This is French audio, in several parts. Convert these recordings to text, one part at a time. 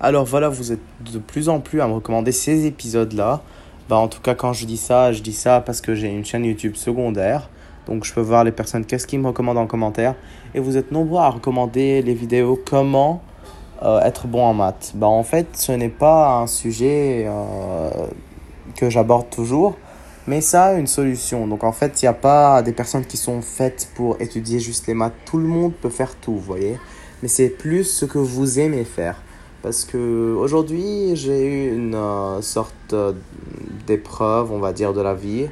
Alors voilà, vous êtes de plus en plus à me recommander ces épisodes-là. Bah, en tout cas, quand je dis ça, je dis ça parce que j'ai une chaîne YouTube secondaire. Donc je peux voir les personnes, qu'est-ce qu'ils me recommandent en commentaire. Et vous êtes nombreux à recommander les vidéos comment euh, être bon en maths. Bah, en fait, ce n'est pas un sujet euh, que j'aborde toujours, mais ça a une solution. Donc en fait, il n'y a pas des personnes qui sont faites pour étudier juste les maths. Tout le monde peut faire tout, vous voyez. Mais c'est plus ce que vous aimez faire. Parce que aujourd'hui, j'ai eu une euh, sorte d'épreuve, on va dire, de la vie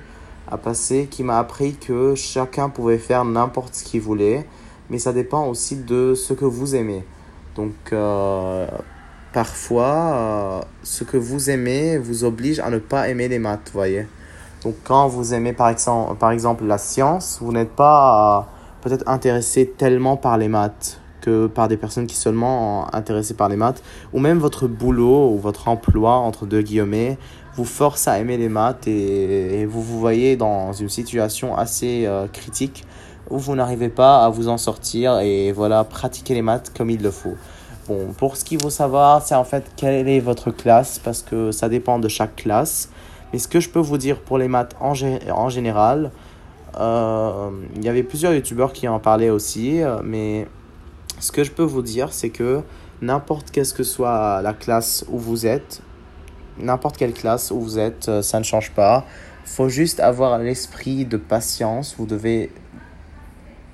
à passer qui m'a appris que chacun pouvait faire n'importe ce qu'il voulait, mais ça dépend aussi de ce que vous aimez. Donc, euh, parfois, euh, ce que vous aimez vous oblige à ne pas aimer les maths, voyez. Donc, quand vous aimez par exemple, par exemple la science, vous n'êtes pas euh, peut-être intéressé tellement par les maths par des personnes qui seulement sont intéressées par les maths, ou même votre boulot ou votre emploi, entre deux guillemets, vous force à aimer les maths et, vous vous voyez dans une situation assez critique où vous n'arrivez pas à vous en sortir et voilà, pratiquer les maths comme il le faut. Bon, pour ce qu'il faut savoir, c'est en fait quelle est votre classe parce que ça dépend de chaque classe. Mais ce que je peux vous dire pour les maths en, en général, euh, il y avait plusieurs youtubeurs qui en parlaient aussi, mais ce que je peux vous dire, c'est que n'importe qu'est-ce que soit la classe où vous êtes, n'importe quelle classe où vous êtes, euh, ça ne change pas. faut juste avoir l'esprit de patience. Vous devez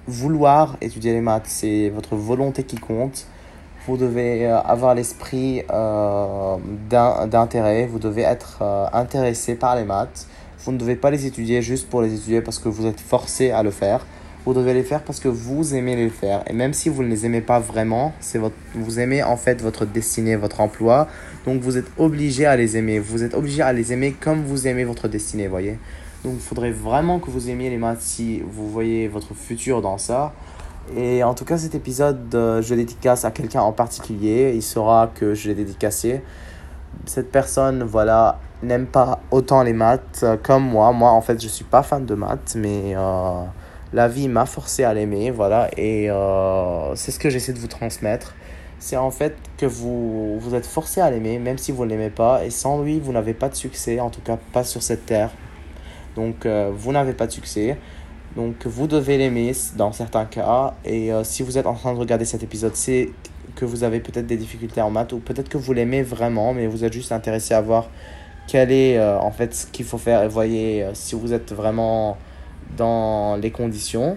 vouloir étudier les maths, c'est votre volonté qui compte. Vous devez euh, avoir l'esprit euh, d'intérêt, vous devez être intéressé par les maths. Vous ne devez pas les étudier juste pour les étudier parce que vous êtes forcé à le faire. Vous devez les faire parce que vous aimez les faire. Et même si vous ne les aimez pas vraiment, c'est votre, vous aimez en fait votre destinée, votre emploi. Donc vous êtes obligé à les aimer. Vous êtes obligé à les aimer comme vous aimez votre destinée, voyez. Donc il faudrait vraiment que vous aimiez les maths si vous voyez votre futur dans ça. Et en tout cas, cet épisode, euh, je dédicace à quelqu'un en particulier. Il saura que je l'ai dédicacé. Cette personne, voilà, n'aime pas autant les maths euh, comme moi. Moi, en fait, je suis pas fan de maths, mais euh, la vie m'a forcé à l'aimer, voilà. Et c'est ce que j'essaie de vous transmettre. C'est en fait que vous, vous êtes forcé à l'aimer, même si vous ne l'aimez pas. Et sans lui, vous n'avez pas de succès, en tout cas pas sur cette terre. Donc, euh, vous n'avez pas de succès. Donc, vous devez l'aimer dans certains cas. Et euh, si vous êtes en train de regarder cet épisode, c'est que vous avez peut-être des difficultés en maths ou peut-être que vous l'aimez vraiment, mais vous êtes juste intéressé à voir quel est euh, en fait ce qu'il faut faire et voyez si vous êtes vraiment dans les conditions.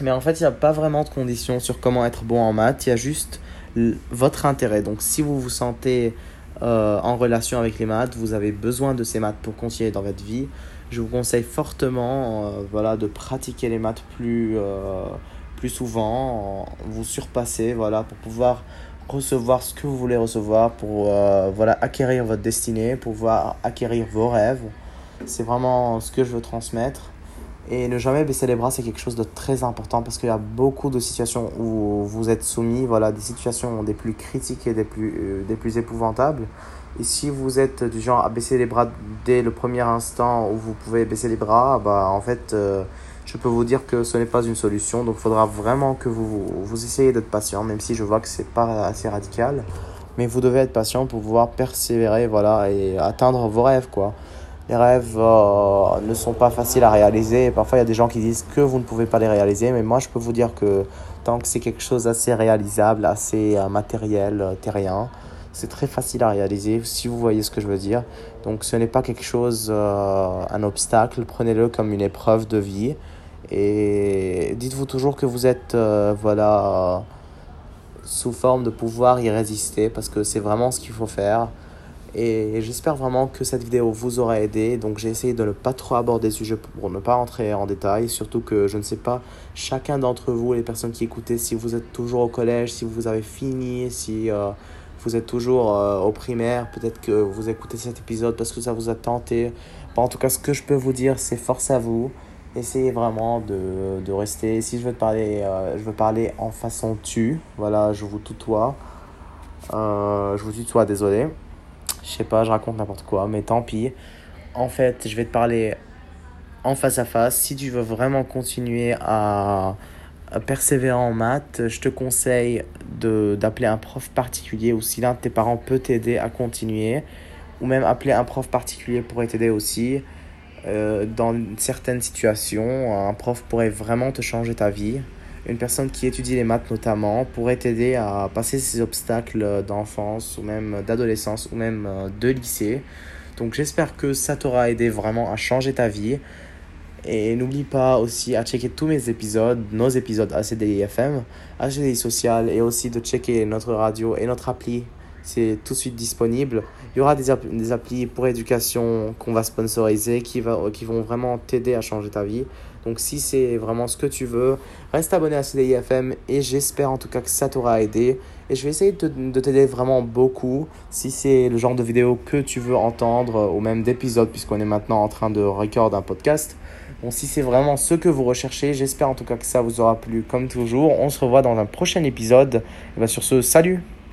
Mais en fait, il n'y a pas vraiment de conditions sur comment être bon en maths. Il y a juste votre intérêt. Donc, si vous vous sentez en relation avec les maths, vous avez besoin de ces maths pour continuer dans votre vie je vous conseille fortement euh, voilà, de pratiquer les maths plus, euh, plus souvent, vous surpasser voilà, pour pouvoir recevoir ce que vous voulez recevoir, pour euh, voilà, acquérir votre destinée, pour pouvoir acquérir vos rêves. C'est vraiment ce que je veux transmettre. Et ne jamais baisser les bras, c'est quelque chose de très important parce qu'il y a beaucoup de situations où vous êtes soumis, voilà, des situations des plus critiques et des plus, des plus épouvantables. Et si vous êtes du genre à baisser les bras dès le premier instant où vous pouvez baisser les bras, bah en fait, euh, je peux vous dire que ce n'est pas une solution. Donc il faudra vraiment que vous, vous essayez d'être patient, même si je vois que c'est pas assez radical. Mais vous devez être patient pour pouvoir persévérer voilà, et atteindre vos rêves. quoi. Les rêves euh, ne sont pas faciles à réaliser. parfois, il y a des gens qui disent que vous ne pouvez pas les réaliser. Mais moi, je peux vous dire que tant que c'est quelque chose assez réalisable, assez euh, matériel, terrien, c'est très facile à réaliser, si vous voyez ce que je veux dire. Donc ce n'est pas quelque chose, euh, un obstacle, prenez-le comme une épreuve de vie. Et dites-vous toujours que vous êtes, euh, voilà, sous forme de pouvoir y résister, parce que c'est vraiment ce qu'il faut faire. Et j'espère vraiment que cette vidéo vous aura aidé. Donc j'ai essayé de ne pas trop aborder ce sujet pour ne pas entrer en détail. Surtout que je ne sais pas, chacun d'entre vous, les personnes qui écoutez, si vous êtes toujours au collège, si vous avez fini, si... Euh, vous êtes toujours euh, au primaire, peut-être que vous écoutez cet épisode parce que ça vous a tenté. en tout cas, ce que je peux vous dire, c'est force à vous. Essayez vraiment de, de rester. Si je veux parler, euh, je veux parler en façon tu. Voilà, je vous tutoie. Je vous tutoie, désolé. Je sais pas, je raconte n'importe quoi, mais tant pis. En fait, je vais te parler en face à face. Si tu veux vraiment continuer à persévérant en maths, je te conseille d'appeler un prof particulier ou si l'un de tes parents peut t'aider à continuer, ou même appeler un prof particulier pourrait t'aider aussi. Euh, dans certaines situations, un prof pourrait vraiment te changer ta vie. Une personne qui étudie les maths notamment pourrait t'aider à passer ces obstacles d'enfance ou même d'adolescence ou même euh, de lycée. Donc j'espère que ça t'aura aidé vraiment à changer ta vie. Et n'oublie pas aussi à checker tous mes épisodes, nos épisodes ACDIFM, ACDI Social et aussi de checker notre radio et notre appli. C'est tout de suite disponible. Il y aura des, des applis pour éducation qu'on va sponsoriser qui, va, qui vont vraiment t'aider à changer ta vie. Donc si c'est vraiment ce que tu veux, reste abonné à CDIFM et j'espère en tout cas que ça t'aura aidé. Et je vais essayer de, t'aider vraiment beaucoup si c'est le genre de vidéo que tu veux entendre ou même d'épisodes puisqu'on est maintenant en train de record un podcast. Bon, si c'est vraiment ce que vous recherchez, j'espère en tout cas que ça vous aura plu comme toujours. On se revoit dans un prochain épisode. Et bien sur ce, salut